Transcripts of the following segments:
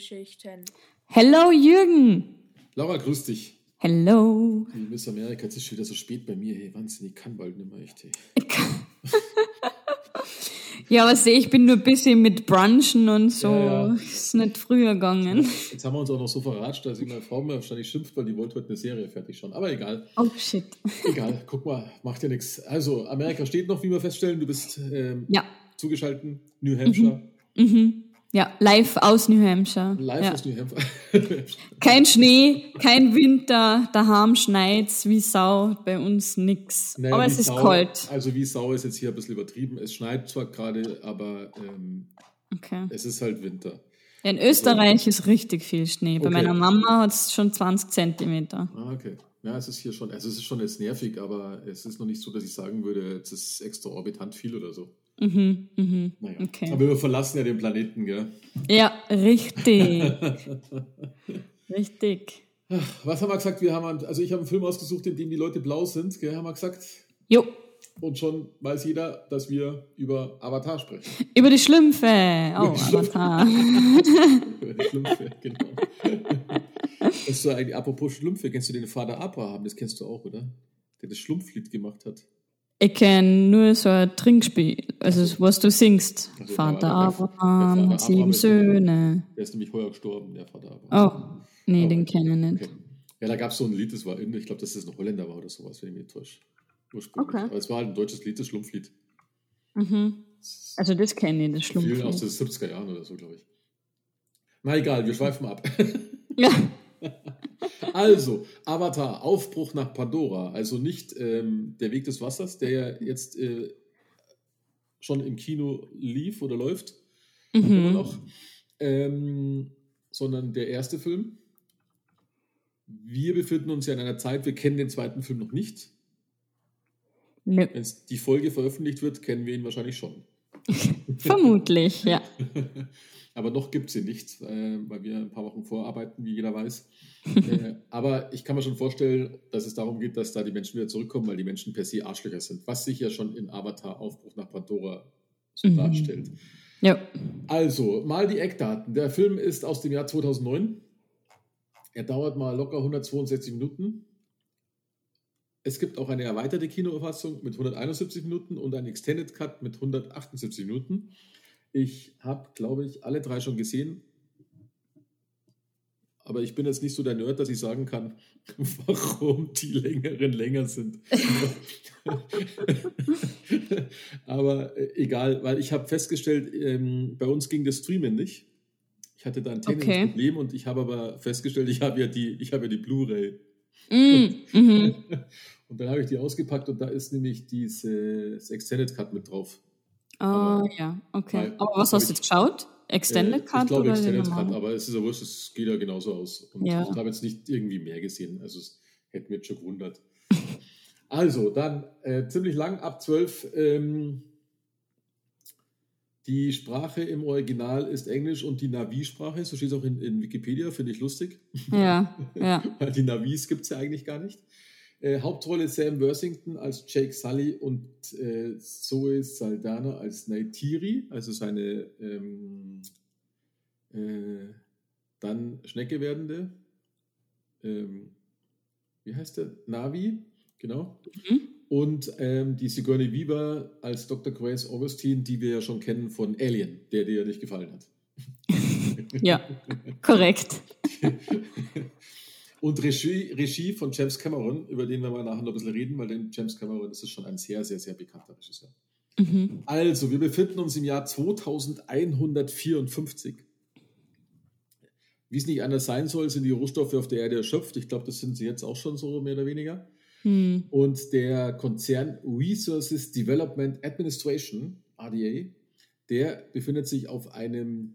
Filmgeschichten. Hello, Jürgen. Laura, grüß dich. Hello. Hey, Miss America, jetzt ist schon wieder so spät bei mir. Hey, Wahnsinn, ich kann bald nicht mehr echt. Hey. Ja, aber seh, ich bin nur ein bisschen mit Brunchen und so. Ja, ja. Ist nicht früher gegangen. Jetzt haben wir uns auch noch so verratscht, dass ich meine Frau mir wahrscheinlich schimpft, weil die wollte heute eine Serie fertig schauen. Aber egal. Oh, shit. Egal, guck mal, macht ja nichts. Also, Amerika steht noch, wie wir feststellen. Du bist ähm, Ja. zugeschaltet. New Hampshire. Mhm. Ja, live aus New Hampshire. Live ja. aus New Hampshire. Kein Schnee, kein Winter, daheim schneit's wie Sau, bei uns nix. Naja, aber es ist Sau- kalt. Also wie Sau ist jetzt hier ein bisschen übertrieben. Es schneit zwar gerade, aber ähm, Okay. es ist halt Winter. Ja, in Österreich ist richtig viel Schnee. Bei Okay. meiner Mama hat's schon 20 Zentimeter. Ah, okay. Ja, es ist hier schon, also es ist schon jetzt nervig, aber es ist noch nicht so, dass ich sagen würde, es ist exorbitant viel oder so. Mhm, mhm. Naja. Okay. Aber wir verlassen ja den Planeten, gell? Ja, richtig. richtig. Was haben wir gesagt? Wir haben, also ich habe einen Film ausgesucht, in dem die Leute blau sind, gell, haben wir gesagt. Jo, Und schon weiß jeder, dass wir über Avatar sprechen. über die Schlümpfe. Oh, die Schlümpfe. Avatar. über die Schlümpfe, genau. Kennst du eigentlich, apropos Schlümpfe, kennst du den Vater Abraham? Das kennst du auch, oder? Der das Schlumpflied gemacht hat. Ich kenne nur so ein Trinkspiel, also was du singst. Also, Vater Abraham hat sieben Söhne. Der ist nämlich heuer gestorben, der Vater Abraham. Oh, nee, Aber- den kenne ich nicht. Okay. Ja, da gab es so ein Lied, das war in, ich glaube, dass das ein Holländer war oder sowas, wenn ich mich täusche. Ursprünglich. Okay. Aber es war halt ein deutsches Lied, das Schlumpflied. Mhm. Also das kenne ich, das Vielen aus Schlumpf. den 70er Jahren oder so, glaube ich. Na egal, wir schweifen ab. Ja. Also, Avatar, Aufbruch nach Pandora. Also nicht ähm, der Weg des Wassers, der ja jetzt äh, schon im Kino lief oder läuft, immer Mhm. noch, ähm, sondern der erste Film. Wir befinden uns ja in einer Zeit, wir kennen den zweiten Film noch nicht. Nö, Wenn die Folge veröffentlicht wird, kennen wir ihn wahrscheinlich schon. vermutlich, ja. Aber noch gibt es ihn nicht, äh, weil wir ein paar Wochen vorarbeiten, wie jeder weiß. äh, aber ich kann mir schon vorstellen, dass es darum geht, dass da die Menschen wieder zurückkommen, weil die Menschen per se Arschlöcher sind, was sich ja schon in Avatar Aufbruch nach Pandora so Mhm. darstellt. Ja. Also, mal die Eckdaten. Der Film ist aus dem Jahr 2009. Er dauert mal locker 162 Minuten. Es gibt auch eine erweiterte Kinofassung mit 171 Minuten und einen Extended Cut mit 178 Minuten. Ich habe, glaube ich, alle drei schon gesehen. Aber ich bin jetzt nicht so der Nerd, dass ich sagen kann, warum die längeren länger sind. Aber äh, egal, weil ich habe festgestellt, ähm, bei uns ging das Streamen nicht. Ich hatte da ein technisches Okay. Problem und ich habe aber festgestellt, ich habe ja die, ich habe ja die Blu-ray. Mm, mhm. Und dann habe ich die ausgepackt und da ist nämlich dieses Extended Cut mit drauf. Ah, ja, okay. Aber was hast du jetzt geschaut? Extended Äh, Cut Ich glaube oder Extended Cut, aber es ist ja wurscht, es geht ja genauso aus. Und Ja. ich habe jetzt nicht irgendwie mehr gesehen. Also es hätte mich jetzt schon gewundert. Also, dann äh, ziemlich lang, ab 12. Ähm, die Sprache im Original ist Englisch und die Navi-Sprache, so steht es auch in, in Wikipedia, finde ich lustig. Ja, ja. Weil die Navis gibt es ja eigentlich gar nicht. Äh, Hauptrolle Sam Worthington als Jake Sully und äh, Zoe Saldana als Neytiri, also seine ähm, äh, dann Schnecke werdende. Ähm, wie heißt der? Navi, genau. Mhm. Und ähm, die Sigourney Weaver als Dr. Grace Augustine, die wir ja schon kennen von Alien, der dir ja nicht gefallen hat. Ja, korrekt. Und Regie, Regie von James Cameron, über den wir mal nachher noch ein bisschen reden, weil den James Cameron ist schon ein sehr, sehr, sehr bekannter Regisseur. Mhm. Also, wir befinden uns im Jahr 2154. Wie es nicht anders sein soll, sind die Rohstoffe auf der Erde erschöpft. Ich glaube, das sind sie jetzt auch schon so, mehr oder weniger. Hm. Und der Konzern Resources Development Administration, RDA, der befindet sich auf einem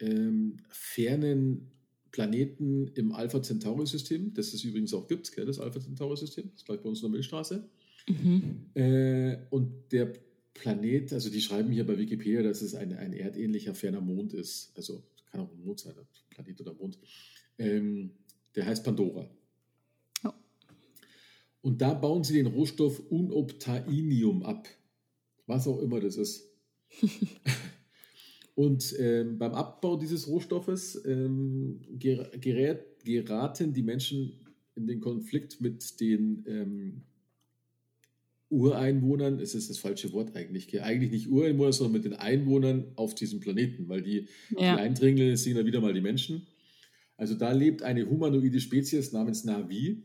ähm, fernen Planeten im Alpha Centauri-System, das es übrigens auch gibt, gell, das Alpha Centauri-System, das ist gleich bei uns in der Milchstraße. Mhm. Äh, und der Planet, also die schreiben hier bei Wikipedia, dass es ein, ein erdähnlicher ferner Mond ist. Also kann auch ein Mond sein, Planet oder Mond. Ähm, der heißt Pandora. Oh. Und da bauen sie den Rohstoff Unobtainium ab. Was auch immer das ist. Und ähm, beim Abbau dieses Rohstoffes ähm, gerät, geraten die Menschen in den Konflikt mit den ähm, Ureinwohnern, es ist das falsche Wort eigentlich, eigentlich nicht Ureinwohner, sondern mit den Einwohnern auf diesem Planeten, weil die, ja. die Eindringlinge sind ja wieder mal die Menschen. Also da lebt eine humanoide Spezies namens Navi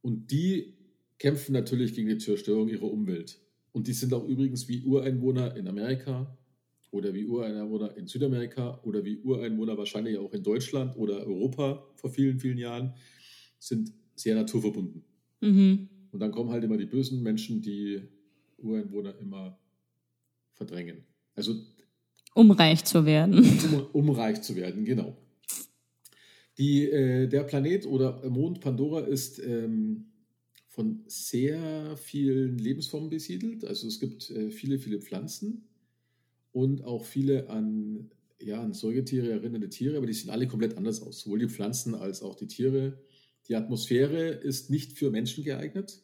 und die kämpfen natürlich gegen die Zerstörung ihrer Umwelt. Und die sind auch übrigens wie Ureinwohner in Amerika oder wie Ureinwohner in Südamerika oder wie Ureinwohner wahrscheinlich auch in Deutschland oder Europa vor vielen, vielen Jahren, sind sehr naturverbunden. Mhm. Und dann kommen halt immer die bösen Menschen, die Ureinwohner immer verdrängen. Also um reich zu werden. Um, um reich zu werden, genau. Die, äh, der Planet oder Mond Pandora ist ähm, von sehr vielen Lebensformen besiedelt. Also es gibt äh, viele, viele Pflanzen und auch viele an, ja, an Säugetiere erinnernde Tiere, aber die sehen alle komplett anders aus, sowohl die Pflanzen als auch die Tiere. Die Atmosphäre ist nicht für Menschen geeignet.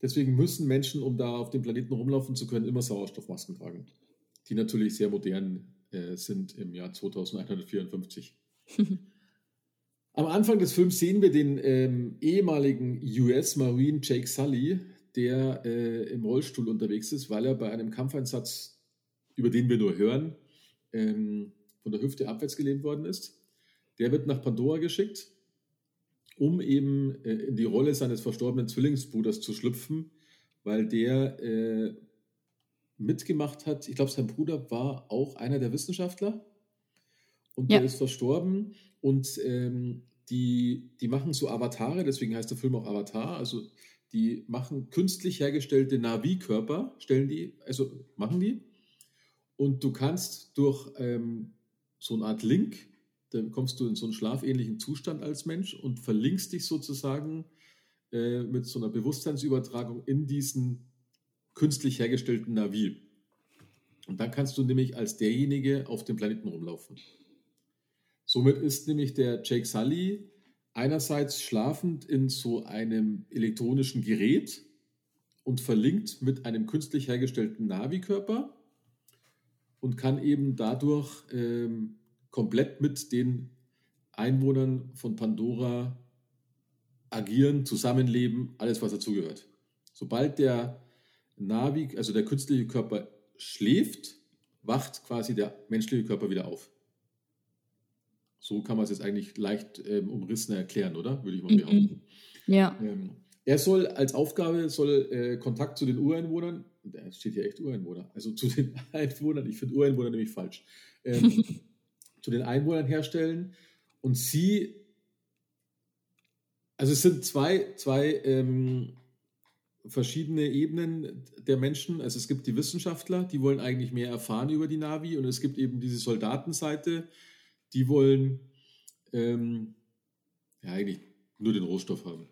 Deswegen müssen Menschen, um da auf dem Planeten rumlaufen zu können, immer Sauerstoffmasken tragen, die natürlich sehr modern äh, sind im Jahr 2154. Am Anfang des Films sehen wir den ähm, ehemaligen US Marine Jake Sully, der äh, im Rollstuhl unterwegs ist, weil er bei einem Kampfeinsatz, über den wir nur hören, ähm, von der Hüfte abwärts gelähmt worden ist. Der wird nach Pandora geschickt um eben äh, in die Rolle seines verstorbenen Zwillingsbruders zu schlüpfen, weil der äh, mitgemacht hat. Ich glaube, sein Bruder war auch einer der Wissenschaftler und ja. der ist verstorben. Und ähm, die, die machen so Avatare, deswegen heißt der Film auch Avatar. Also die machen künstlich hergestellte Navi-Körper, stellen die, also machen die. Und du kannst durch ähm, so eine Art Link dann kommst du in so einen schlafähnlichen Zustand als Mensch und verlinkst dich sozusagen äh, mit so einer Bewusstseinsübertragung in diesen künstlich hergestellten Navi. Und dann kannst du nämlich als derjenige auf dem Planeten rumlaufen. Somit ist nämlich der Jake Sully einerseits schlafend in so einem elektronischen Gerät und verlinkt mit einem künstlich hergestellten Navi-Körper und kann eben dadurch ähm, komplett mit den Einwohnern von Pandora agieren, zusammenleben, alles, was dazugehört. Sobald der Navi, also der künstliche Körper schläft, wacht quasi der menschliche Körper wieder auf. So kann man es jetzt eigentlich leicht ähm, umrissen erklären, oder? Würde ich mal mhm. behaupten. Ja. Ähm, er soll als Aufgabe soll äh, Kontakt zu den Ureinwohnern, da steht hier echt Ureinwohner, also zu den Einwohnern, ich finde Ureinwohner nämlich falsch, ähm, zu den Einwohnern herstellen. Und sie, also es sind zwei, zwei ähm, verschiedene Ebenen der Menschen. Also es gibt die Wissenschaftler, die wollen eigentlich mehr erfahren über die Navi. Und es gibt eben diese Soldatenseite, die wollen ähm, ja eigentlich nur den Rohstoff haben.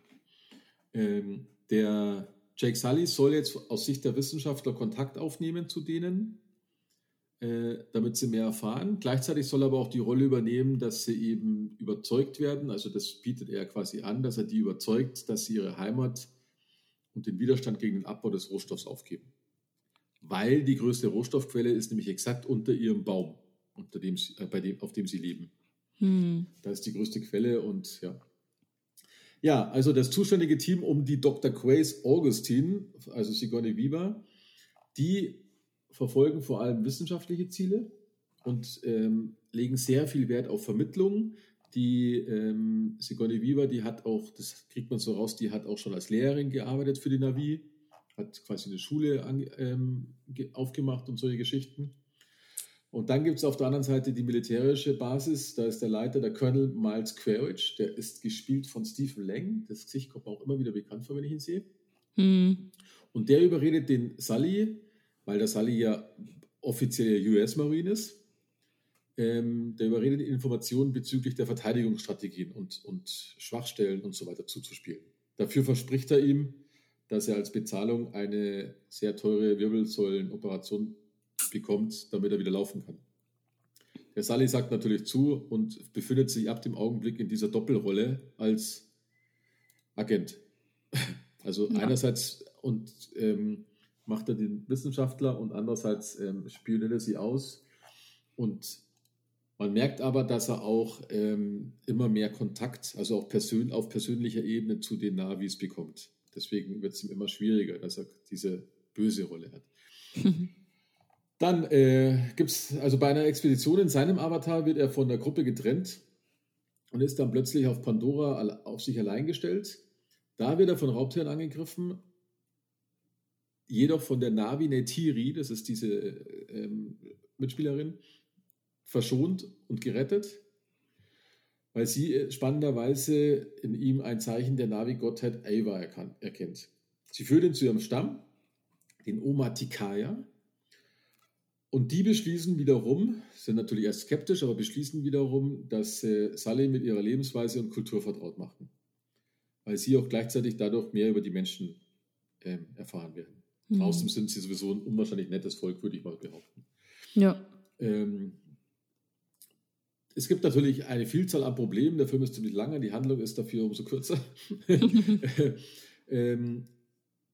Ähm, der Jake Sully soll jetzt aus Sicht der Wissenschaftler Kontakt aufnehmen zu denen äh, damit sie mehr erfahren. Gleichzeitig soll er aber auch die Rolle übernehmen, dass sie eben überzeugt werden. Also das bietet er quasi an, dass er die überzeugt, dass sie ihre Heimat und den Widerstand gegen den Abbau des Rohstoffs aufgeben. Weil die größte Rohstoffquelle ist nämlich exakt unter ihrem Baum, unter dem sie, äh, bei dem, auf dem sie leben. Hm. Da ist die größte Quelle und ja. Ja, also das zuständige Team um die Dr. Quays Augustine, also Sigourney Weaver, die verfolgen vor allem wissenschaftliche Ziele und ähm, legen sehr viel Wert auf Vermittlung. Die ähm, Sigourney Weaver, die hat auch, das kriegt man so raus, die hat auch schon als Lehrerin gearbeitet für die Navi, hat quasi eine Schule an, ähm, aufgemacht und solche Geschichten. Und dann gibt es auf der anderen Seite die militärische Basis. Da ist der Leiter, der Colonel Miles Quaritch. Der ist gespielt von Stephen Lang. Das Gesicht kommt mir auch immer wieder bekannt vor, wenn ich ihn sehe. Hm. Und der überredet den Sully, weil der Sully ja offiziell US-Marine ist. Ähm, der überredet Informationen bezüglich der Verteidigungsstrategien und, und Schwachstellen und so weiter zuzuspielen. Dafür verspricht er ihm, dass er als Bezahlung eine sehr teure Wirbelsäulenoperation bekommt, damit er wieder laufen kann. Der Sully sagt natürlich zu und befindet sich ab dem Augenblick in dieser Doppelrolle als Agent. Also ja. einerseits und ähm, macht er den Wissenschaftler und andererseits ähm, spioniert er sie aus. Und man merkt aber, dass er auch ähm, immer mehr Kontakt, also auch persön auf persönlicher Ebene zu den Navis bekommt. Deswegen wird es ihm immer schwieriger, dass er diese böse Rolle hat. Dann äh, gibt es, also bei einer Expedition in seinem Avatar wird er von der Gruppe getrennt und ist dann plötzlich auf Pandora auf sich allein gestellt. Da wird er von Raubtieren angegriffen, jedoch von der Navi Neytiri, das ist diese ähm, Mitspielerin, verschont und gerettet, weil sie äh, spannenderweise in ihm ein Zeichen der Navi-Gottheit Ava erkennt. Sie führt ihn zu ihrem Stamm, den Omatikaya, und die beschließen wiederum, sind natürlich erst skeptisch, aber beschließen wiederum, dass äh, Sully mit ihrer Lebensweise und Kultur vertraut machen. Weil sie auch gleichzeitig dadurch mehr über die Menschen ähm, erfahren werden. Mhm. Außerdem sind sie sowieso ein unwahrscheinlich nettes Volk, würde ich mal behaupten. Ja. Ähm, es gibt natürlich eine Vielzahl an Problemen. Der Film ist ziemlich lang, die Handlung ist dafür umso kürzer. ähm,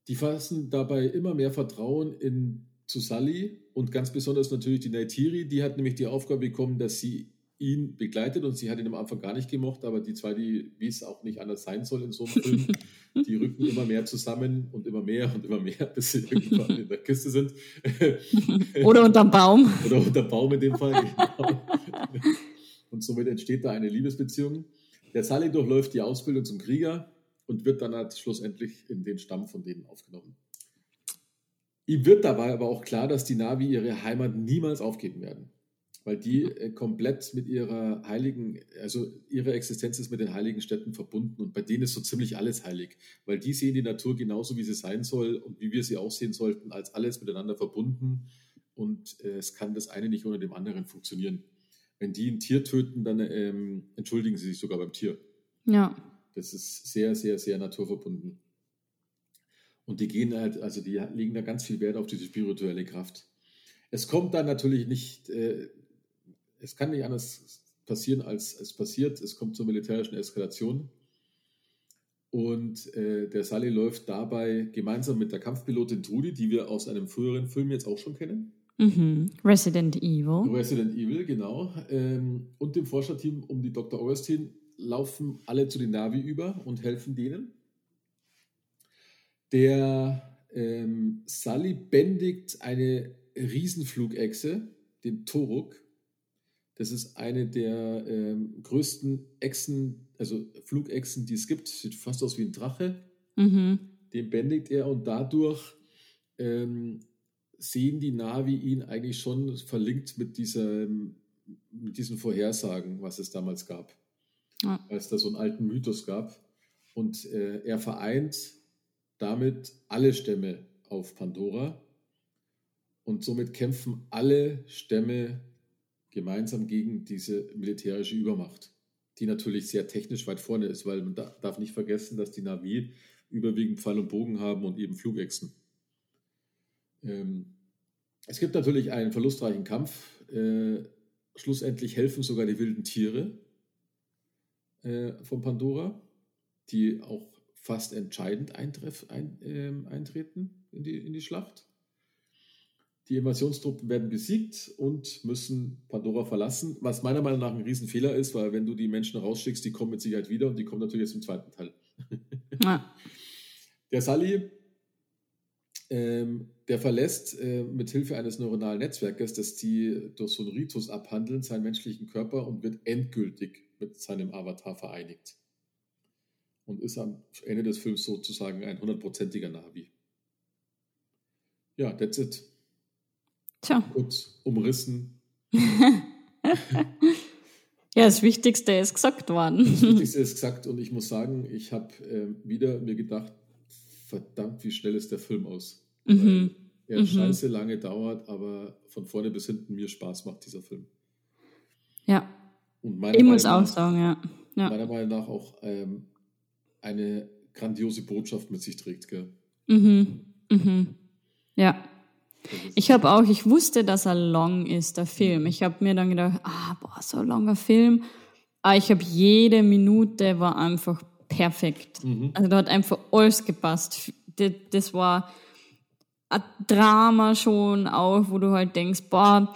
die fassen dabei immer mehr Vertrauen in zu Sully und ganz besonders natürlich die Naitiri, die hat nämlich die Aufgabe bekommen, dass sie ihn begleitet und sie hat ihn am Anfang gar nicht gemocht, aber die zwei, die, wie es auch nicht anders sein soll in so einem Film, die rücken immer mehr zusammen und immer mehr und immer mehr, bis sie irgendwann in der Kiste sind. Oder unterm Baum. Oder unterm Baum in dem Fall, genau. Und somit entsteht da eine Liebesbeziehung. Der Sully durchläuft die Ausbildung zum Krieger und wird dann halt schlussendlich in den Stamm von denen aufgenommen. Ihm wird dabei aber auch klar, dass die Navi ihre Heimat niemals aufgeben werden, weil die mhm. äh, komplett mit ihrer heiligen, also ihre Existenz ist mit den heiligen Städten verbunden und bei denen ist so ziemlich alles heilig, weil die sehen die Natur genauso, wie sie sein soll und wie wir sie auch sehen sollten, als alles miteinander verbunden und äh, es kann das eine nicht ohne dem anderen funktionieren. Wenn die ein Tier töten, dann ähm, entschuldigen sie sich sogar beim Tier. Ja. Das ist sehr, sehr, sehr naturverbunden. Und die gehen halt, also die legen da ganz viel Wert auf diese spirituelle Kraft. Es kommt dann natürlich nicht, äh, es kann nicht anders passieren, als es passiert. Es kommt zur militärischen Eskalation. Und äh, der Sully läuft dabei gemeinsam mit der Kampfpilotin Trudy, die wir aus einem früheren Film jetzt auch schon kennen. Mhm. Resident Evil. Resident Evil, genau. Ähm, und dem Forscherteam um die Dr. Augustin laufen alle zu den Navi über und helfen denen. Der ähm, Sully bändigt eine Riesenflugechse, den Toruk. Das ist eine der ähm, größten Echsen, also Flugechsen, die es gibt. Sieht fast aus wie ein Drache. Mhm. Den bändigt er und dadurch ähm, sehen die Navi ihn eigentlich schon verlinkt mit, dieser, mit diesen Vorhersagen, was es damals gab. Ja. Weil es da so einen alten Mythos gab. Und äh, er vereint damit alle Stämme auf Pandora und somit kämpfen alle Stämme gemeinsam gegen diese militärische Übermacht, die natürlich sehr technisch weit vorne ist, weil man darf nicht vergessen, dass die Navi überwiegend Pfeil und Bogen haben und eben Flugechsen. Ähm, es gibt natürlich einen verlustreichen Kampf. Äh, schlussendlich helfen sogar die wilden Tiere äh, von Pandora, die auch fast entscheidend eintreff, ein, äh, eintreten in die, in die Schlacht. Die Invasionstruppen werden besiegt und müssen Pandora verlassen, was meiner Meinung nach ein Riesenfehler ist, weil wenn du die Menschen rausschickst, die kommen mit Sicherheit wieder und die kommen natürlich jetzt im zweiten Teil. Ja. Der Sully, ähm, der verlässt äh, mit Hilfe eines neuronalen Netzwerkes, das die durch so einen Ritus abhandeln, seinen menschlichen Körper und wird endgültig mit seinem Avatar vereinigt und ist am Ende des Films sozusagen ein hundertprozentiger Navi. Ja, that's it. Tja. Kurz umrissen. ja, das Wichtigste ist gesagt worden. Das Wichtigste ist gesagt und ich muss sagen, ich habe äh, wieder mir gedacht, verdammt, wie schnell ist der Film aus. Mhm. er mhm. scheiße lange dauert, aber von vorne bis hinten mir Spaß macht dieser Film. Ja. ich muss auch sagen, ja. ja. Meiner Meinung nach auch ähm, eine grandiose Botschaft mit sich trägt. Gell? Mhm. Mhm. Ja. Ich habe auch, ich wusste, dass er lang ist, der Film. Ich habe mir dann gedacht, ah, boah, so ein langer Film. Aber ich habe jede Minute war einfach perfekt. Mhm. Also da hat einfach alles gepasst. Das, das war ein Drama schon auch, wo du halt denkst, boah,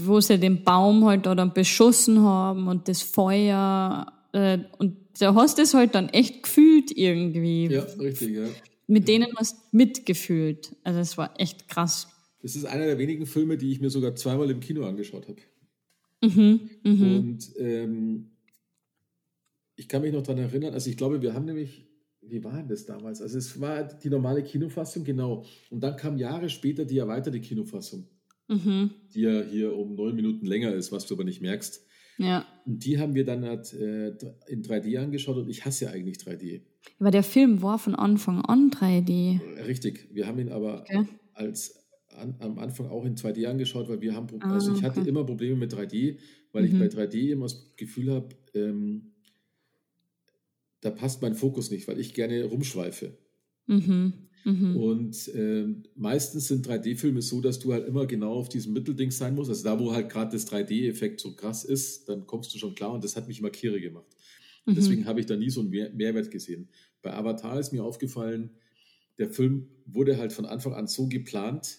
wo sie den Baum halt da dann beschossen haben und das Feuer äh, und da hast du es halt dann echt gefühlt irgendwie. Ja, richtig, ja. Mit denen hast du mitgefühlt. Also es war echt krass. Das ist einer der wenigen Filme, die ich mir sogar zweimal im Kino angeschaut habe. Mhm, mhm. Und ähm, ich kann mich noch daran erinnern, also ich glaube, wir haben nämlich, wie war denn das damals? Also es war die normale Kinofassung, genau. Und dann kam Jahre später die erweiterte Kinofassung, Mhm. die ja hier um neun Minuten länger ist, was du aber nicht merkst. Ja. Und die haben wir dann halt, äh, in 3D angeschaut und ich hasse ja eigentlich 3D. Aber der Film war von Anfang an 3D. Äh, Richtig, wir haben ihn aber Okay. als an, am Anfang auch in 2D angeschaut, weil wir haben, Ah, also ich hatte okay. immer Probleme mit 3D, weil ich Mhm. bei 3D immer das Gefühl habe, ähm, da passt mein Fokus nicht, weil ich gerne rumschweife. Mhm. Mhm. Und ähm, meistens sind 3D-Filme so, dass du halt immer genau auf diesem Mittelding sein musst. Also da, wo halt gerade das 3D-Effekt so krass ist, dann kommst du schon klar und das hat mich immer kirre gemacht. Mhm. Deswegen habe ich da nie so einen Mehr Mehrwert gesehen. Bei Avatar ist mir aufgefallen, der Film wurde halt von Anfang an so geplant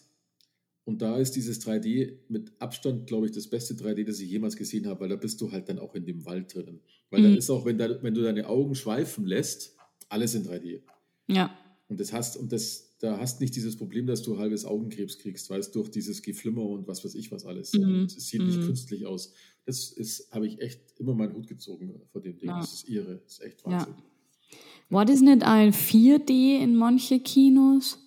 und da ist dieses 3D mit Abstand, glaube ich, das beste 3D, das ich jemals gesehen habe, weil da bist du halt dann auch in dem Wald drinnen. Weil da Mhm. ist auch, wenn, da, wenn du deine Augen schweifen lässt, alles in 3D. Ja. Und das hast, und das, da hast nicht dieses Problem, dass du halbes Augenkrebs kriegst, weißt durch dieses Geflimmer und was weiß ich was alles. Mhm. Es sieht nicht Mhm. künstlich aus. Das ist, habe ich echt immer meinen Hut gezogen vor dem Ding. Ja. Das ist irre. Das ist echt Ja. Wahnsinn. War das nicht ein 4D in manche Kinos?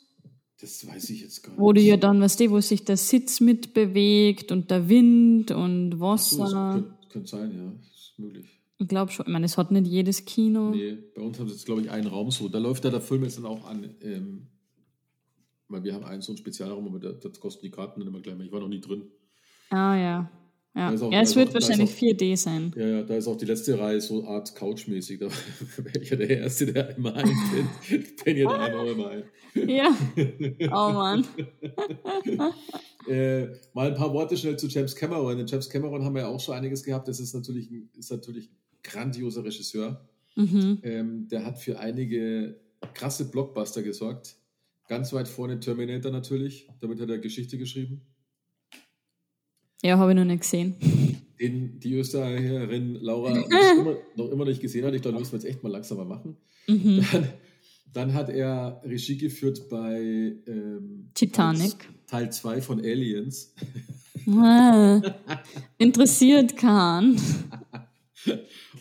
Das weiß ich jetzt gar nicht. Wo du ja dann, weißt du, wo sich der Sitz mitbewegt und der Wind und so, das Wasser. könnte, könnte sein, ja. Ist möglich. Ich glaube schon. Ich meine, es hat nicht jedes Kino. Nee, bei uns haben sie jetzt, glaube ich, einen Raum so. Da läuft ja der Film jetzt dann auch an. Ähm, weil wir haben einen so einen Spezialraum, aber da, das kosten die Karten dann immer gleich mal. Ich war noch nie drin. Ah ja. Ja, Da auch- ja da es wird auch- da wahrscheinlich auch- 4D sein. Ja, ja, da ist auch die letzte Reihe so Art Couch-mäßig. Da wäre ich ja der Erste, der immer einpennt. Ich penne ja da einmal immer ein. Ja. Oh Mann. Äh, mal ein paar Worte schnell zu James Cameron. Den James Cameron haben wir ja auch schon einiges gehabt. Das ist natürlich ist natürlich grandioser Regisseur. Mhm. Ähm, der hat für einige krasse Blockbuster gesorgt. Ganz weit vorne Terminator natürlich. Damit hat er Geschichte geschrieben. Ja, habe ich noch nicht gesehen. Den die Österreicherin Laura noch immer, noch immer nicht gesehen hat. Ich glaube, das müssen wir jetzt echt mal langsam mal machen. Mhm. Dann, dann hat er Regie geführt bei ähm, Titanic. Teil 2 von Aliens. Ah, interessiert Kahn.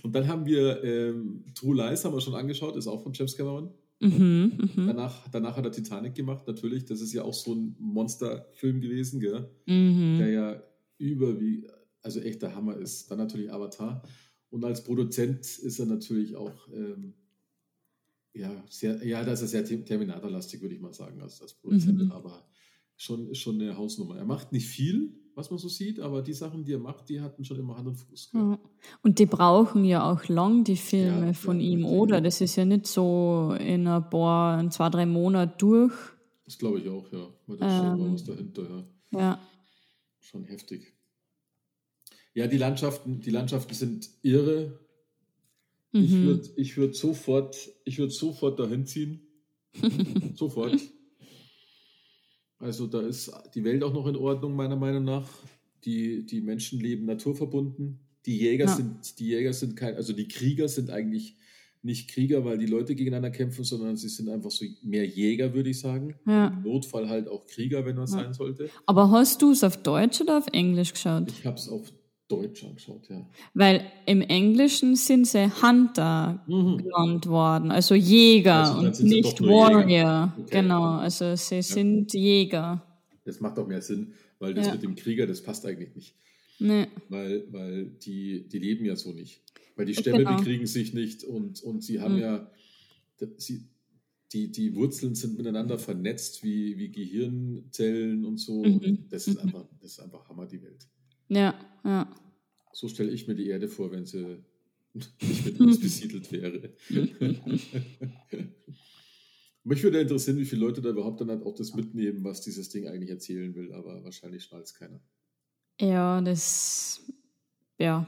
Und dann haben wir ähm, True Lies, haben wir schon angeschaut, ist auch von James Cameron. Mhm, mhm, Danach, danach hat er Titanic gemacht, natürlich. Das ist ja auch so ein Monsterfilm gewesen, gell? der mhm. ja über wie, also echt der Hammer ist. Dann natürlich Avatar. Und als Produzent ist er natürlich auch, ähm, ja, sehr, ja, das ist sehr Ter- Terminator-lastig, würde ich mal sagen, als, als Produzent. Mhm. Aber schon, schon eine Hausnummer. Er macht nicht viel, was man so sieht, aber die Sachen, die er macht, die hatten schon immer Hand und Fuß. gell? Und die brauchen ja auch lang, die Filme Ja, von ja, ihm, oder? Das ist ja nicht so in ein paar, in zwei, drei Monaten durch. Das glaube ich auch, ja. Weil da steht Ähm. was dahinter, ja. Ja. Schon heftig. Ja, die Landschaften, die Landschaften sind irre. Ich Mhm. würde ich würd sofort, ich würd sofort dahin ziehen. sofort. Also da ist die Welt auch noch in Ordnung, meiner Meinung nach. Die, die Menschen leben naturverbunden. Die Jäger Ja. sind, die Jäger sind kein, also die Krieger sind eigentlich nicht Krieger, weil die Leute gegeneinander kämpfen, sondern sie sind einfach so mehr Jäger, würde ich sagen. Ja. Im Notfall halt auch Krieger, wenn was Ja. sein sollte. Aber hast du es auf Deutsch oder auf Englisch geschaut? Ich habe es auf Deutsch angeschaut, ja. Weil im Englischen sind sie Hunter Mhm. genannt worden, also Jäger Also und nicht Warrior. Okay. Genau, also sie sind Jäger. Das macht auch mehr Sinn, weil das Ja. mit dem Krieger, das passt eigentlich nicht. Ne. Weil, weil die, die leben ja so nicht. Weil die Stämme Genau. bekriegen sich nicht und, und sie haben Mhm. ja, sie, die, die Wurzeln sind miteinander vernetzt wie, wie Gehirnzellen und so. Mhm. Und das ist, Mhm. einfach, das ist einfach Hammer, die Welt. Ja, ja. So stelle ich mir die Erde vor, wenn sie nicht mit uns besiedelt wäre. Mich würde interessieren, wie viele Leute da überhaupt dann halt auch das mitnehmen, was dieses Ding eigentlich erzählen will, aber wahrscheinlich schnallt es keiner. Ja, das. Ja.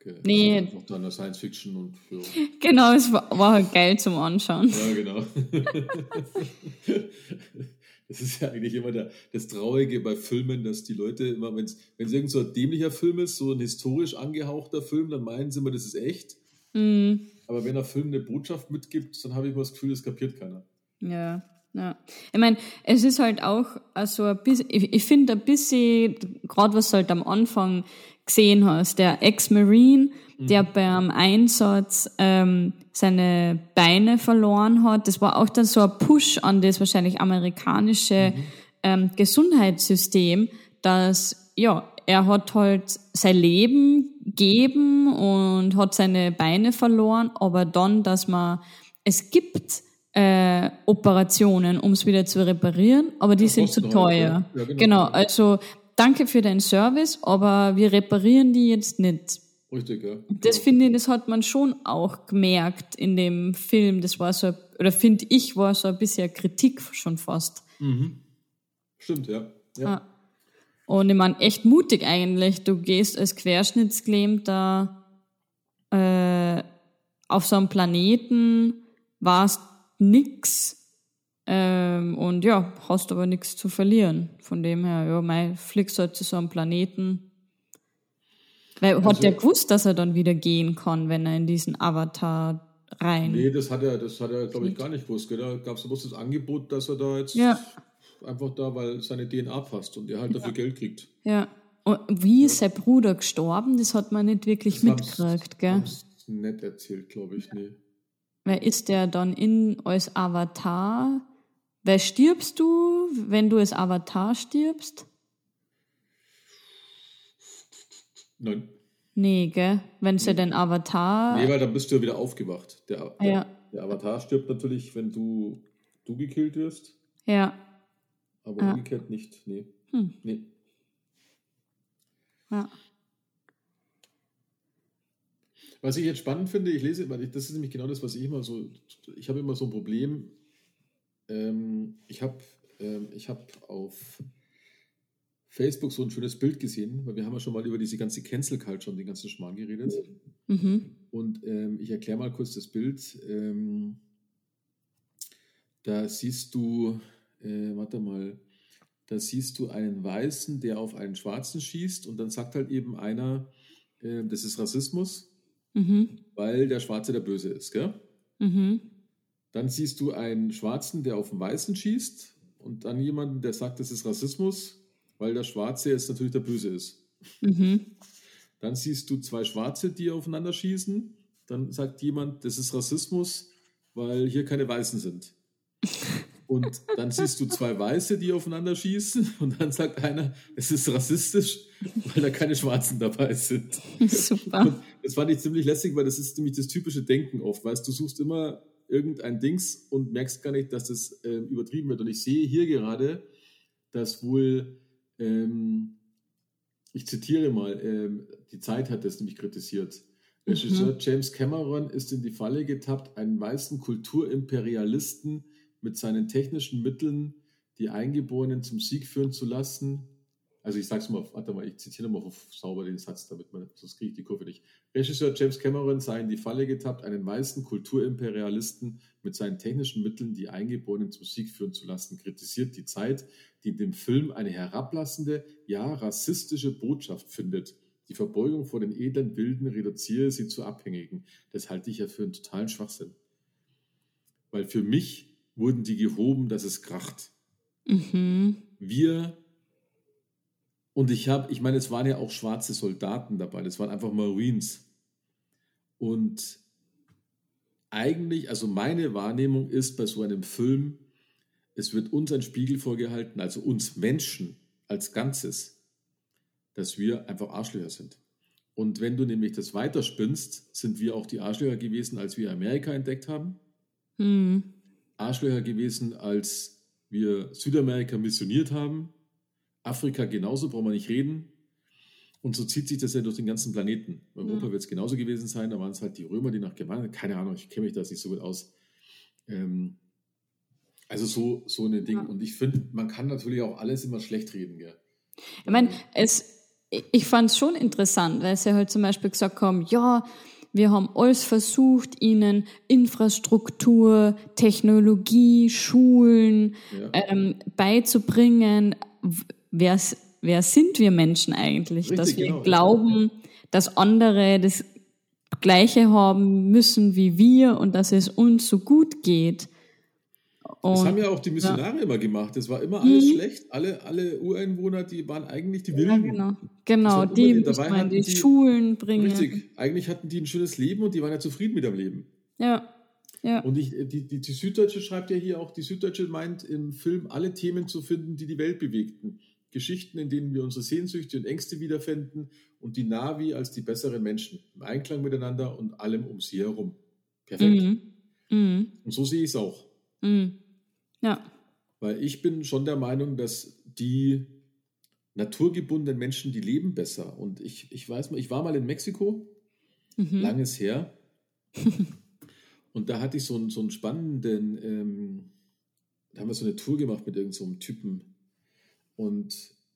Okay. Nee. Also einfach dann Science Fiction und ja. Genau, es war, war halt geil zum Anschauen. Ja, genau. Das ist ja eigentlich immer der, das Traurige bei Filmen, dass die Leute immer, wenn es irgend so ein dämlicher Film ist, so ein historisch angehauchter Film, dann meinen sie immer, das ist echt. Mhm. Aber wenn der Film eine Botschaft mitgibt, dann habe ich immer das Gefühl, das kapiert keiner. Ja, ja. Ich meine, es ist halt auch so ein bisschen, ich, ich finde ein bisschen, gerade was halt am Anfang gesehen hast, der Ex-Marine, der beim Einsatz ähm, seine Beine verloren hat, das war auch dann so ein Push an das wahrscheinlich amerikanische ähm, Gesundheitssystem, dass, ja, er hat halt sein Leben gegeben und hat seine Beine verloren, aber dann, dass man, es gibt äh, Operationen, um es wieder zu reparieren, aber die Ja, sind zu teuer. Ja, genau. genau, also danke für deinen Service, aber wir reparieren die jetzt nicht. Richtig, ja. Das Genau. finde ich, das hat man schon auch gemerkt in dem Film. Das war so, oder finde ich, war so ein bisschen Kritik schon fast. Stimmt, ja. ja. Ja. Und ich meine, echt mutig eigentlich. Du gehst als Querschnittsgelähmter äh, auf so einem Planeten, warst nix ähm, und ja, hast aber nichts zu verlieren. Von dem her, ja, mein fliegst halt zu so einem Planeten. Weil hat Also- der gewusst, dass er dann wieder gehen kann, wenn er in diesen Avatar rein. Nee, das hat er, das hat er, glaube ich, gar nicht gewusst. Gell? Da gab es bloß das Angebot, dass er da jetzt Ja. einfach da, weil seine DNA passt und er halt dafür Geld kriegt. Ja. Und wie ist sein Bruder gestorben? Das hat man nicht wirklich Das mitgekriegt, gell? nicht erzählt, glaube ich, nee. Wer ist der dann in als Avatar? Wer stirbst du, wenn du als Avatar stirbst? Nein. Nee, gell? Wenn sie den Avatar. Nee, weil dann bist du ja wieder aufgewacht. Der, der, Ja. der Avatar stirbt natürlich, wenn du, du gekillt wirst, Ja. aber Ja. umgekehrt nicht. Nee. Hm. nee. ja. Was ich jetzt spannend finde, ich lese, weil ich, das ist nämlich genau das, was ich immer so, ich habe immer so ein Problem. Ähm, ich habe ähm, ich hab auf Facebook so ein schönes Bild gesehen, weil wir haben ja schon mal über diese ganze Cancel Culture und den ganzen Schmarrn geredet. Mhm. Und ähm, ich erkläre mal kurz das Bild. Ähm, da siehst du, äh, warte mal, da siehst du einen Weißen, der auf einen Schwarzen schießt und dann sagt halt eben einer, äh, das ist Rassismus, Mhm. weil der Schwarze der Böse ist, gell? Mhm. Dann siehst du einen Schwarzen, der auf den Weißen schießt und dann jemanden, der sagt, das ist Rassismus, weil der Schwarze jetzt natürlich der Böse ist. Mhm. Dann siehst du zwei Schwarze, die aufeinander schießen. Dann sagt jemand, das ist Rassismus, weil hier keine Weißen sind. Und dann siehst du zwei Weiße, die aufeinander schießen. Und dann sagt einer, es ist rassistisch, weil da keine Schwarzen dabei sind. Super. Und das fand ich ziemlich lässig, weil das ist nämlich das typische Denken oft. Weißt du, suchst immer irgendein Dings und merkst gar nicht, dass das ähm, übertrieben wird. Und ich sehe hier gerade, dass wohl, ähm, ich zitiere mal, ähm, die Zeit hat das nämlich kritisiert. Regisseur James Cameron ist in die Falle getappt, einen weißen Kulturimperialisten mit seinen technischen Mitteln die Eingeborenen zum Sieg führen zu lassen. Also ich sag's mal, warte mal, ich zitiere mal auf sauber den Satz, damit man, sonst kriege ich die Kurve nicht. Regisseur James Cameron sei in die Falle getappt, einen weißen Kulturimperialisten mit seinen technischen Mitteln die Eingeborenen zum Sieg führen zu lassen, kritisiert die Zeit, die in dem Film eine herablassende, ja rassistische Botschaft findet. Die Verbeugung vor den edlen Wilden reduziere sie zu Abhängigen. Das halte ich ja für einen totalen Schwachsinn. Weil für mich wurden die gehoben, dass es kracht. Mhm. Wir und ich habe, ich meine, es waren ja auch schwarze Soldaten dabei, das waren einfach Marines. Und eigentlich, also meine Wahrnehmung ist bei so einem Film, es wird uns ein Spiegel vorgehalten, also uns Menschen als Ganzes, dass wir einfach Arschlöcher sind. Und wenn du nämlich das weiterspinnst, sind wir auch die Arschlöcher gewesen, als wir Amerika entdeckt haben. Mhm. Arschlöcher gewesen, als wir Südamerika missioniert haben. Afrika genauso, brauchen wir nicht reden. Und so zieht sich das ja durch den ganzen Planeten. Europa Mhm. wird es genauso gewesen sein, da waren es halt die Römer, die nach Germanien, keine Ahnung, ich kenne mich da nicht so gut aus. Ähm, Also so, so eine Ding. Und ich finde, man kann natürlich auch alles immer schlecht reden, gell? Ich meine, es, ich fand es schon interessant, weil sie halt zum Beispiel gesagt haben, ja, wir haben alles versucht, ihnen Infrastruktur, Technologie, Schulen Ja. ähm, beizubringen. Wer, wer sind wir Menschen eigentlich, Richtig, dass wir genau. glauben, dass andere das Gleiche haben müssen wie wir und dass es uns so gut geht. Das Und haben ja auch die Missionare immer gemacht. Das war immer alles schlecht. Alle, alle Ureinwohner, die waren eigentlich die Wilden. ja, genau, genau, Das die dabei man in die, die- Schulen bringen. Richtig. Eigentlich hatten die ein schönes Leben und die waren ja zufrieden mit dem Leben. Ja, ja. Und ich, die, die, die Süddeutsche schreibt ja hier auch, die Süddeutsche meint im Film alle Themen zu finden, die die Welt bewegten. Geschichten, in denen wir unsere Sehnsüchte und Ängste wiederfinden und die Navi als die besseren Menschen. Im Einklang miteinander und allem um sie herum. Perfekt. Mhm. Mhm. Und so sehe ich es auch. Mhm. Ja. Weil ich bin schon der Meinung, dass die naturgebundenen Menschen, die leben besser. Und ich, ich weiß mal, ich war mal in Mexiko, Mhm. langes her. und da hatte ich so einen, so einen spannenden, ähm, da haben wir so eine Tour gemacht mit irgendeinem so Typen. Und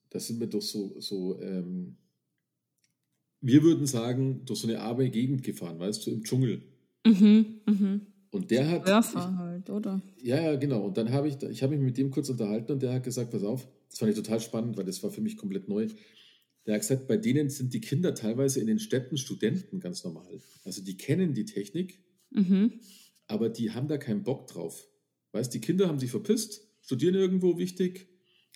da sind wir durch so, so ähm, wir würden sagen, durch so eine arme Gegend gefahren, weißt du, im Dschungel. Mhm. Mhm. Und der hat, Dörfer halt, oder? Ja, ja, genau. Und dann habe ich, ich habe mich mit dem kurz unterhalten und der hat gesagt, pass auf, das fand ich total spannend, weil das war für mich komplett neu. Der hat gesagt, bei denen sind die Kinder teilweise in den Städten Studenten ganz normal. Also die kennen die Technik, Mhm. aber die haben da keinen Bock drauf. Weißt, die Kinder haben sich verpisst, studieren irgendwo wichtig,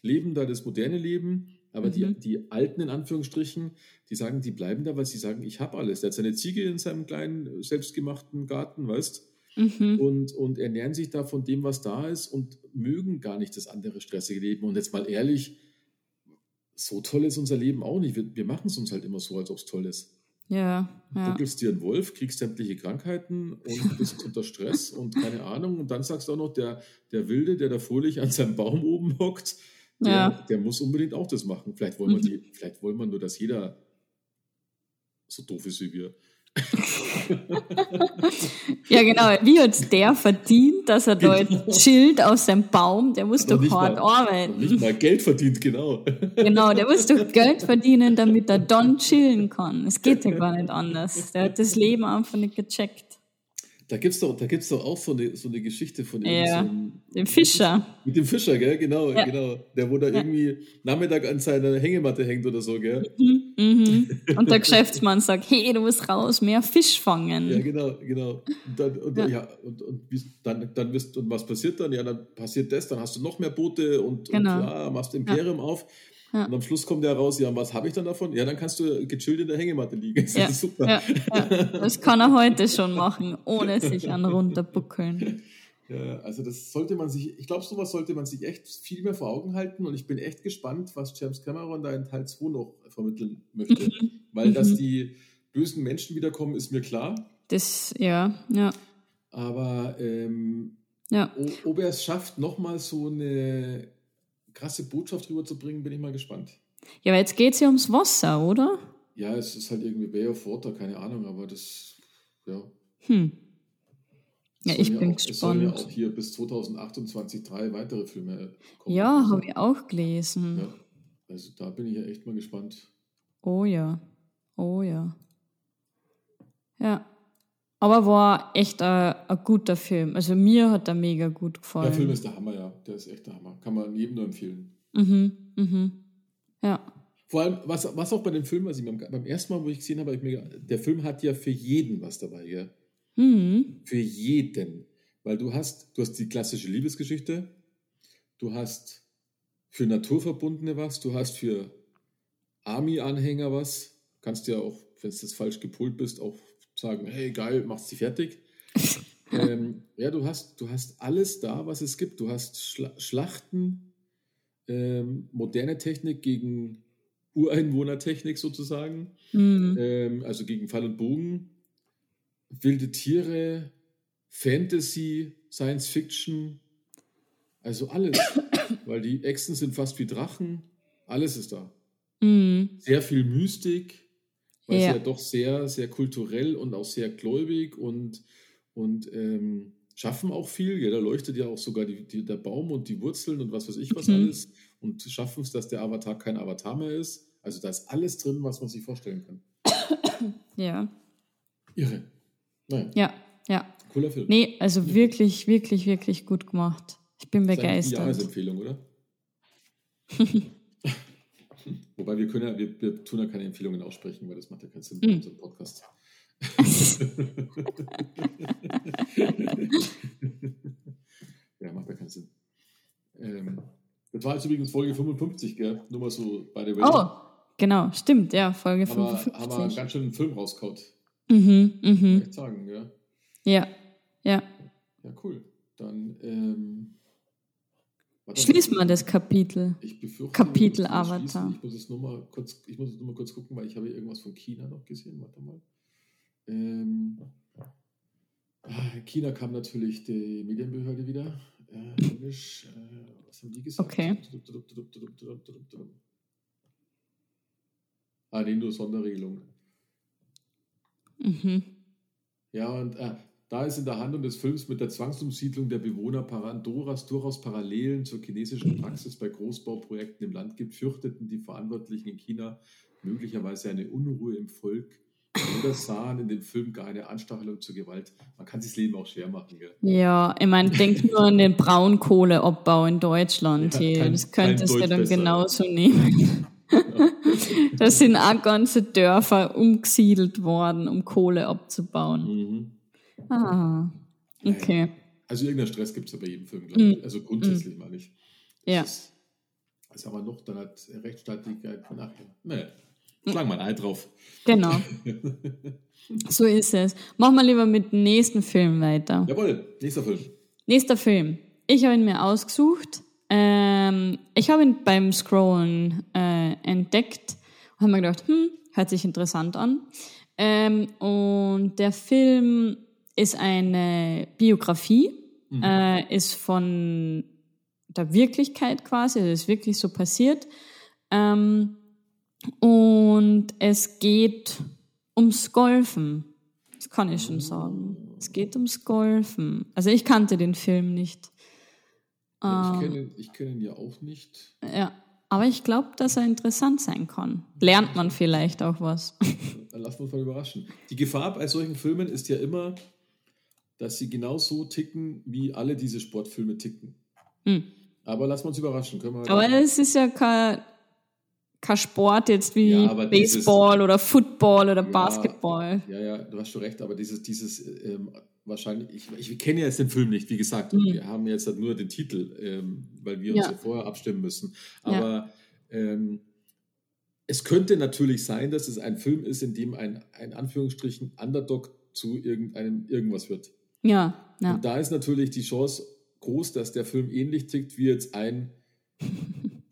leben da das moderne Leben, aber die, Mhm. die Alten in Anführungsstrichen, die sagen, die bleiben da, weil sie sagen, ich habe alles. Der hat seine Ziege in seinem kleinen, selbstgemachten Garten, weißt Mhm. und, und ernähren sich da von dem, was da ist und mögen gar nicht das andere stressige Leben. Und jetzt mal ehrlich, so toll ist unser Leben auch nicht. Wir, wir machen es uns halt immer so, als ob es toll ist. Ja, ja. Buckelst dir einen Wolf, kriegst sämtliche Krankheiten und bist unter Stress und keine Ahnung. Und dann sagst du auch noch, der, der Wilde, der da fröhlich an seinem Baum oben hockt, der, Ja. der muss unbedingt auch das machen. Vielleicht wollen, wir Mhm. die, vielleicht wollen wir nur, dass jeder so doof ist wie wir. Ja, genau. Wie hat der verdient, dass er da jetzt chillt aus seinem Baum? Der muss doch hart mal- arbeiten. Nicht mal Geld verdient, genau. Genau, der muss doch Geld verdienen, damit er dann chillen kann. Es geht ja gar nicht anders. Der hat das Leben einfach nicht gecheckt. Da gibt es doch, da gibt's doch auch so eine, so eine Geschichte von Ja, so einem- Den Fischer. Mit dem Fischer, gell? Genau, Ja. genau. Der, wo da irgendwie Nachmittag an seiner Hängematte hängt oder so, gell? Mhm. Und der Geschäftsmann sagt, hey, du musst raus, mehr Fisch fangen. Ja, genau, genau. Und, dann, und, Ja. ja. und, und, dann, dann wirst, und was passiert dann? Ja, dann passiert das, dann hast du noch mehr Boote und, Genau. und ja, machst Imperium auf. Ja. Und am Schluss kommt der raus, ja, was habe ich dann davon? Ja, dann kannst du gechillt in der Hängematte liegen. Das Ja, ist super. ja. Das kann er heute schon machen, ohne sich an runterbuckeln. Ja, also das sollte man sich, ich glaube, sowas sollte man sich echt viel mehr vor Augen halten und ich bin echt gespannt, was James Cameron da in Teil 2 noch vermitteln möchte. Weil, dass Mhm. die bösen Menschen wiederkommen, ist mir klar. Das, ja, ja, Aber ähm, ja. ob er es schafft, nochmal so eine krasse Botschaft rüberzubringen, bin ich mal gespannt. Ja, aber jetzt geht es ja ums Wasser, oder? Ja, es ist halt irgendwie Bay of Water, keine Ahnung, aber das, ja. Hm. Ja, ich bin auch, Es sollen ja gespannt. auch hier bis 2028 drei weitere Filme kommen. Ja, habe ich auch gelesen. Ja, also da bin ich ja echt mal gespannt. Oh ja. Oh ja. Ja. Aber war echt ein, ein guter Film. Also mir hat er mega gut gefallen. Der Film ist der Hammer, ja. Der ist echt der Hammer. Kann man jedem nur empfehlen. Mhm, mhm. Ja. Vor allem, was, was auch bei dem Film, also ich beim, beim ersten Mal, wo ich gesehen habe, ich mir, der Film hat ja für jeden was dabei, gell? Mhm. Für jeden. Weil du hast, du hast die klassische Liebesgeschichte, du hast für Naturverbundene was, du hast für Army-Anhänger was, kannst ja auch, wenn du das falsch gepolt bist, auch sagen, hey geil, machst sie fertig. Ähm, ja, du hast, du hast alles da, was es gibt. Du hast Schla Schlachten, ähm, moderne Technik gegen Ureinwohnertechnik sozusagen, Mhm. ähm, also gegen Pfeil und Bogen, wilde Tiere, Fantasy, Science Fiction, also alles. Weil die Echsen sind fast wie Drachen, alles ist da. Mhm. Sehr viel Mystik, weil Ja. sie ja doch sehr, sehr kulturell und auch sehr gläubig und, und ähm, schaffen auch viel. Ja, da leuchtet ja auch sogar die, die, der Baum und die Wurzeln und was weiß ich was Mhm. alles. Und schaffen es, dass der Avatar kein Avatar mehr ist. Also da ist alles drin, was man sich vorstellen kann. Ja. Irre. Naja, Ja, ja. cooler Film. Nee, also wirklich, wirklich, wirklich gut gemacht. Ich bin Das ist die begeistert. Jahresempfehlung, oder? Wobei wir können ja, wir, wir tun ja keine Empfehlungen aussprechen, weil das macht ja keinen Sinn Mhm. in unserem Podcast. ja, macht ja keinen Sinn. Ähm, das war jetzt übrigens Folge 55, gell? Nur mal so by the way. Oh, genau, stimmt, ja, Folge haben, wir, haben wir 55. ganz schön einen Film rauskaut. Mhm, mhm. Echt sagen, ja. Ja, ja. Ja, cool. Dann ähm. Schließen wir das Kapitel. Ich befürchte, Kapitel müssen Avatar. schließen. Ich muss es nur mal kurz, ich muss es nur mal kurz gucken, weil ich habe irgendwas von China noch gesehen. Warte mal. Ähm, ah, China kam natürlich die Medienbehörde wieder. Äh, Englisch, äh, was haben die gesagt? Okay. Ah, nee, nur Sonderregelung. Mhm. Ja, und äh, da ist in der Handlung des Films mit der Zwangsumsiedlung der Bewohner Parandoras durchaus Parallelen zur chinesischen Praxis bei Großbauprojekten im Land gibt, fürchteten die Verantwortlichen in China möglicherweise eine Unruhe im Volk oder sahen in dem Film gar eine Anstachelung zur Gewalt. Man kann sich das Leben auch schwer machen. Gell? Ja, ich meine, denk nur an den Braunkohleabbau in Deutschland. Ja, hier. kein- das könntest du dann besser. genauso nehmen. da sind auch ganze Dörfer umgesiedelt worden, um Kohle abzubauen. Mhm. Ah, okay. Also irgendein Stress gibt es ja bei jedem Film, glaube ich. Also grundsätzlich mal nicht. Das Ja. Ist, was haben wir noch? Dann hat Rechtsstaatlichkeit nachher. Naja, schlagen wir ein Ei drauf. Genau. So ist es. Machen wir lieber mit dem nächsten Film weiter. Jawohl, nächster Film. Nächster Film. Ich habe ihn mir ausgesucht. Ähm, ich habe ihn beim Scrollen äh, entdeckt und habe mir gedacht, hm, hört sich interessant an. Ähm, und der Film ist eine Biografie, äh, ist von der Wirklichkeit quasi, also ist wirklich so passiert. Ähm, und es geht ums Golfen. Das kann ich schon sagen. Es geht ums Golfen. Also ich kannte den Film nicht. Ja, ich kenne ihn, ich kenn ihn ja auch nicht. Ja, aber ich glaube, dass er interessant sein kann. Lernt man vielleicht auch was. Lassen wir uns mal überraschen. Die Gefahr bei solchen Filmen ist ja immer, dass sie genau so ticken, wie alle diese Sportfilme ticken. Hm. Aber lassen wir uns überraschen. Können wir Aber es ist ja kein, kein Sport jetzt wie Ja, aber dieses- Baseball oder Football oder Basketball. Ja, ja, du hast schon recht, aber dieses, dieses ähm, wahrscheinlich, ich, ich kenne ja jetzt den Film nicht, wie gesagt, Mhm. wir haben jetzt halt nur den Titel, ähm, weil wir uns Ja. ja vorher abstimmen müssen. Aber ähm, es könnte natürlich sein, dass es ein Film ist, in dem ein, ein Anführungsstrichen Underdog zu irgendeinem irgendwas wird. Ja, ja. Und da ist natürlich die Chance groß, dass der Film ähnlich tickt wie jetzt ein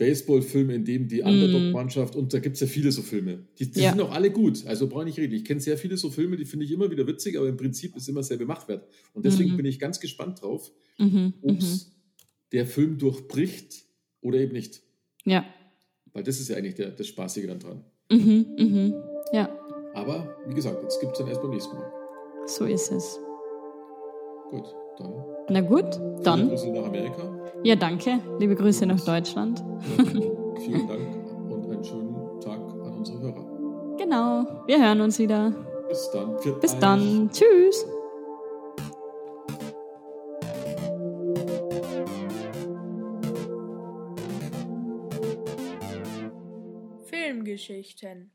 Baseballfilm, in dem die Underdog-Mannschaft, und da gibt es ja viele so Filme, die, die Mhm. Ja. sind auch alle gut, also brauche ich nicht reden. Ich kenne sehr viele so Filme, die finde ich immer wieder witzig, aber im Prinzip ist immer selbe Machwert. Und deswegen bin ich ganz gespannt drauf, Mhm, ob mhm. der Film durchbricht oder eben nicht. Ja. Weil das ist ja eigentlich der, das Spaßige dann dran. Mhm, mhm. Ja, Aber wie gesagt, jetzt gibt es dann erst beim nächsten Mal. so ist es. Gut, dann Na gut, viele dann. Grüße nach Amerika. Ja, danke. Liebe Grüße nach Deutschland. Vielen Dank und einen schönen Tag an unsere Hörer. Genau. Wir hören uns wieder. Bis dann. Bis euch. dann. Tschüss. Filmgeschichten